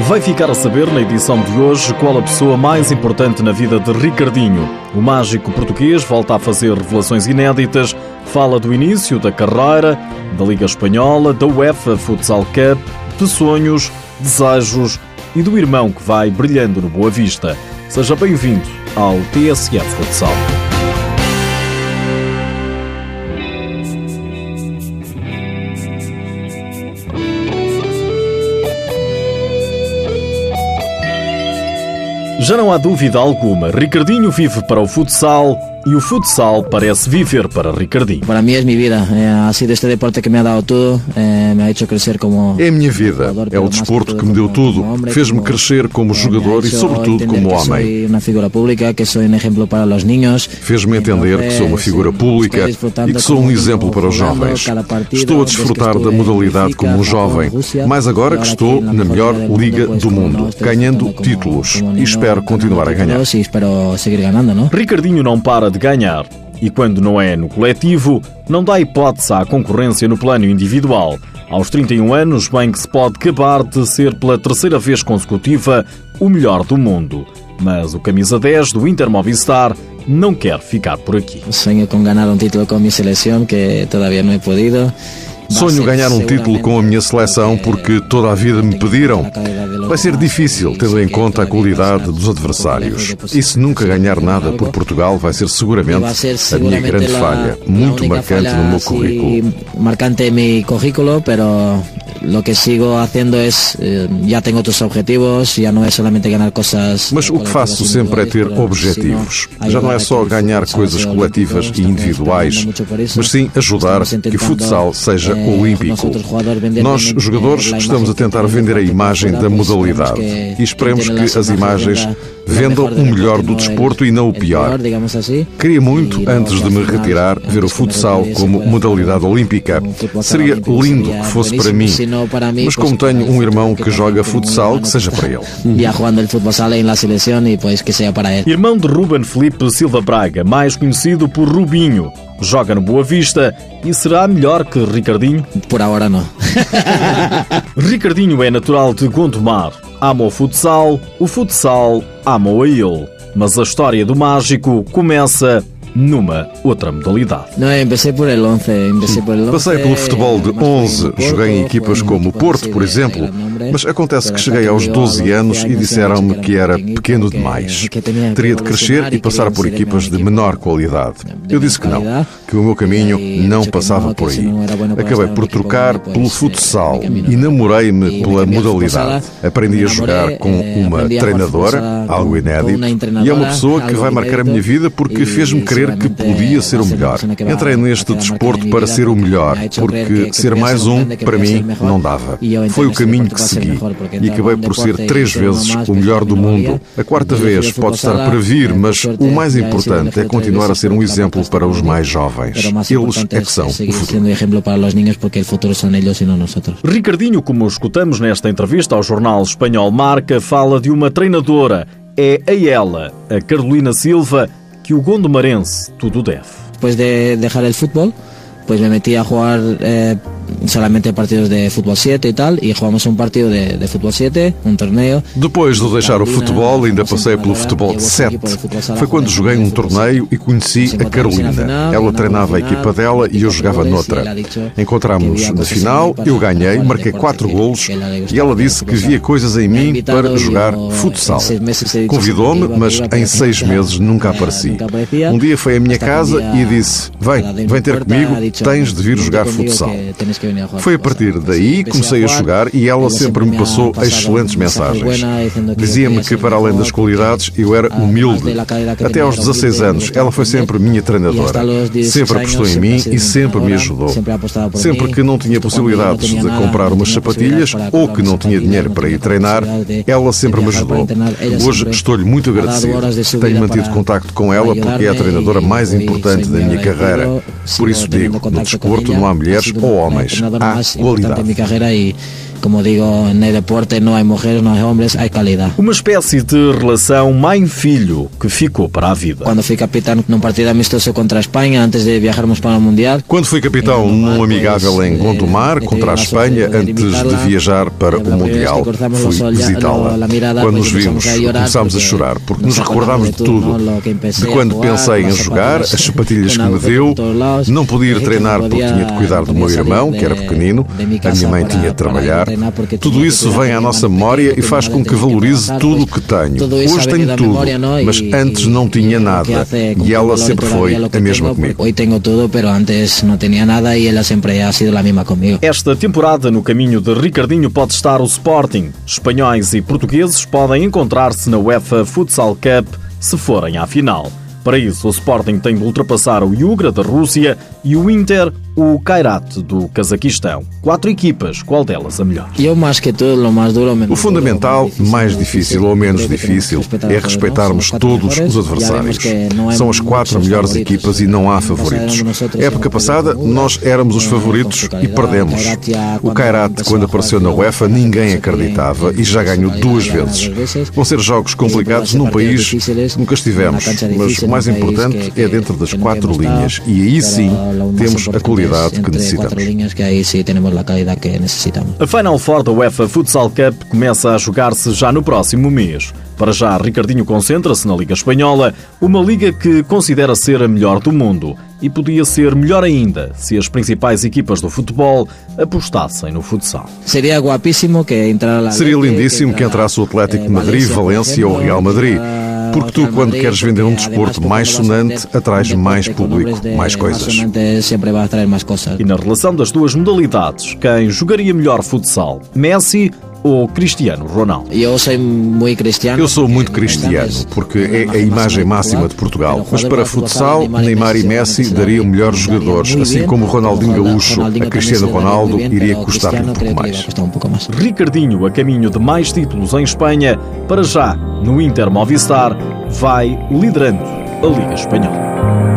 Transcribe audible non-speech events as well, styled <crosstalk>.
Vai ficar a saber na edição de hoje qual a pessoa mais importante na vida de Ricardinho. O mágico português volta a fazer revelações inéditas, fala do início da carreira, da Liga Espanhola, da UEFA Futsal Cup, de sonhos, desejos e do irmão que vai brilhando no Boa Vista. Seja bem-vindo ao TSF Futsal. Já não há dúvida alguma, Ricardinho vive para o futsal e o futsal parece viver para Ricardinho. Para mí es mi vida, ha sido este deporte que me ha dado todo, eh, me ha hecho crecer como... É a minha vida, é o desporto que me deu tudo, fez-me crescer como jogador e sobretudo como homem. Uma figura pública, que sou um exemplo para os niños. Fez-me entender que sou uma figura pública e que sou um exemplo para os jovens. Estou a desfrutar da modalidade como um jovem, mais agora que estou na melhor liga do mundo, ganhando títulos e espero continuar a ganhar. Ricardinho não para de de ganhar. E quando não é no coletivo, não dá hipótese à concorrência no plano individual. Aos 31 anos, bem que se pode acabar de ser pela terceira vez consecutiva o melhor do mundo. Mas o camisa 10 do Inter Movistar não quer ficar por aqui. Sonho com ganhar um título com a minha seleção, que todavía não he podido. Sonho ganhar um título com a minha seleção porque toda a vida me pediram. Vai ser difícil, tendo em conta a qualidade dos adversários. E se nunca ganhar nada por Portugal, vai ser seguramente a minha grande falha, muito marcante no meu currículo. Marcante em meu currículo, mas lo que sigo haciendo es eh, ya tengo otros objetivos, ya no es solamente ganar cosas. Mas o que faço sempre é ter objetivos. Já não é só ganhar coisas coletivas e individuais, mas sim ajudar que o futsal seja eh, olímpico. Nós, jogadores, estamos a tentar vender a imagem da modalidade e esperemos que as imagens vendam o melhor do desporto e não o pior. Queria muito, antes de me retirar, ver o futsal como modalidade olímpica. Seria lindo que fosse para mim, mas como tenho um irmão que joga <laughs> futsal, que seja para ele. Irmão de Ruben Felipe Silva Braga, mais conhecido por Rubinho. Joga no Boa Vista e será melhor que Ricardinho? Por agora não. <laughs> <laughs> Ricardinho é natural de Gondomar. Ama o futsal, o futsal ama a ele. Mas a história do mágico começa numa outra modalidade. Não, comecei por el 11, por el 11. Passei pelo futebol de 11, joguei em equipas como o Porto, por exemplo, mas acontece que cheguei aos 12 anos e disseram-me que era pequeno demais. Teria de crescer e passar por equipas de menor qualidade. Eu disse que não, que o meu caminho não passava por aí. Acabei por trocar pelo futsal e namorei-me pela modalidade. Aprendi a jogar com uma treinadora, algo inédito, e é uma pessoa que vai marcar a minha vida porque fez-me crer que podia ser o melhor. Entrei neste desporto para ser o melhor, porque ser mais um, para mim, não dava. Foi o caminho que segui e acabei por ser três vezes o melhor do mundo. A quarta vez pode estar para vir, mas o mais importante é continuar a ser um exemplo para os mais jovens. Eles é que são o futuro. Ricardinho, como escutamos nesta entrevista ao jornal espanhol Marca, fala de uma treinadora. É a ela, a Carolina Silva, que o gondomarense tudo deve. Depois de deixar o futebol, pues me metí a jugar eh, solamente partidos de fútbol 7 e tal, e jogamos um partido de, de fútbol 7, um torneio. Depois de deixar o futebol, ainda passei pelo futebol 7. Foi quando joguei um torneio e conheci a Carolina. Ela treinava a equipa dela e eu jogava noutra. Encontramos na final, eu ganhei, marquei 4 golos e ela disse que via coisas em mim para jogar futsal. Convidou-me, mas em seis meses nunca apareci. Um dia foi à minha casa e disse: Vem, vem ter comigo, tens de vir jogar futsal. Foi a partir daí que comecei a jogar e ela sempre me passou excelentes mensagens. Dizia-me que, para além das qualidades, eu era humilde. Até aos 16 anos, ela foi sempre minha treinadora. Sempre apostou em mim e sempre me ajudou. Sempre que não tinha possibilidades de comprar umas sapatilhas ou que não tinha dinheiro para ir treinar, ela sempre me ajudou. Hoje estou-lhe muito agradecido. Tenho mantido contacto com ela porque é a treinadora mais importante da minha carreira. Por isso digo, no desporto não há mulheres ou homens. Pues, es una dona ah, más importante en mi carrera y como digo, en el deporte no hay mujeres, no hay hombres, hay calidad. Uma espécie de relação mãe-filho que ficou para a vida. Quando fui capitão num partido amistoso contra a Espanha, antes de viajarmos para o Mundial. Quando fui capitão num amigável em Gondomar contra a Espanha, antes de viajar para o Mundial, fui visitá-la. Quando nos vimos, começámos a chorar, porque nos recordámos de tudo. De quando pensei em jogar, as sapatilhas que me deu, não podia ir treinar porque tinha de cuidar do meu irmão, que era pequenino, a minha mãe tinha de trabalhar. Tudo isso vem à nossa memória e faz com que valorize tudo o que tenho. Hoje tenho tudo, mas antes não tinha nada e ela sempre foi a mesma comigo. Hoje tenho tudo, mas antes não tinha nada e ela sempre ha sido a mesma comigo. Esta temporada no caminho de Ricardinho pode estar o Sporting. Espanhóis e portugueses podem encontrar-se na UEFA Futsal Cup se forem à final. Para isso, o Sporting tem de ultrapassar o Yugra da Rússia e o Inter o Kairat do Cazaquistão. Quatro equipas, qual delas a melhor? Eu mais que tudo, o mais duro, o fundamental, mais difícil ou menos difícil, é respeitarmos todos os adversários. São as quatro melhores equipas e não há favoritos. Época passada, nós éramos os favoritos e perdemos. O Kairat, quando apareceu na UEFA, ninguém acreditava e já ganhou duas vezes. Vão ser jogos complicados num país que nunca estivemos, mas o mais importante é dentro das quatro linhas e aí sim temos a qualidade qualidade que necessitamos. Que aí sim temos a qualidade que necessitamos. A Final Four da UEFA Futsal Cup começa a jogar-se já no próximo mês. Para já, Ricardinho concentra-se na Liga Espanhola, uma liga que considera ser a melhor do mundo e podia ser melhor ainda se as principais equipas do futebol apostassem no futsal. Seria guapíssimo que entrasse Seria lindíssimo que entrasse o Atlético de Madrid, Valência ou Real Madrid. Porque tu, quando queres vender um desporto mais sonante, atrais mais público, mais coisas. E na relação das duas modalidades, quem jogaria melhor futsal? Messi ou Cristiano Ronaldo? Eu sou muito cristiano. Eu sou muito cristiano, porque é a imagem máxima de Portugal. Mas para futsal, Neymar e Messi dariam melhores jogadores, assim como Ronaldinho Gaúcho a Cristiano Ronaldo iria custar-lhe um pouco mais. Ricardinho, a caminho de mais títulos em Espanha, para já, no Inter Movistar, vai liderando a Liga Espanhola.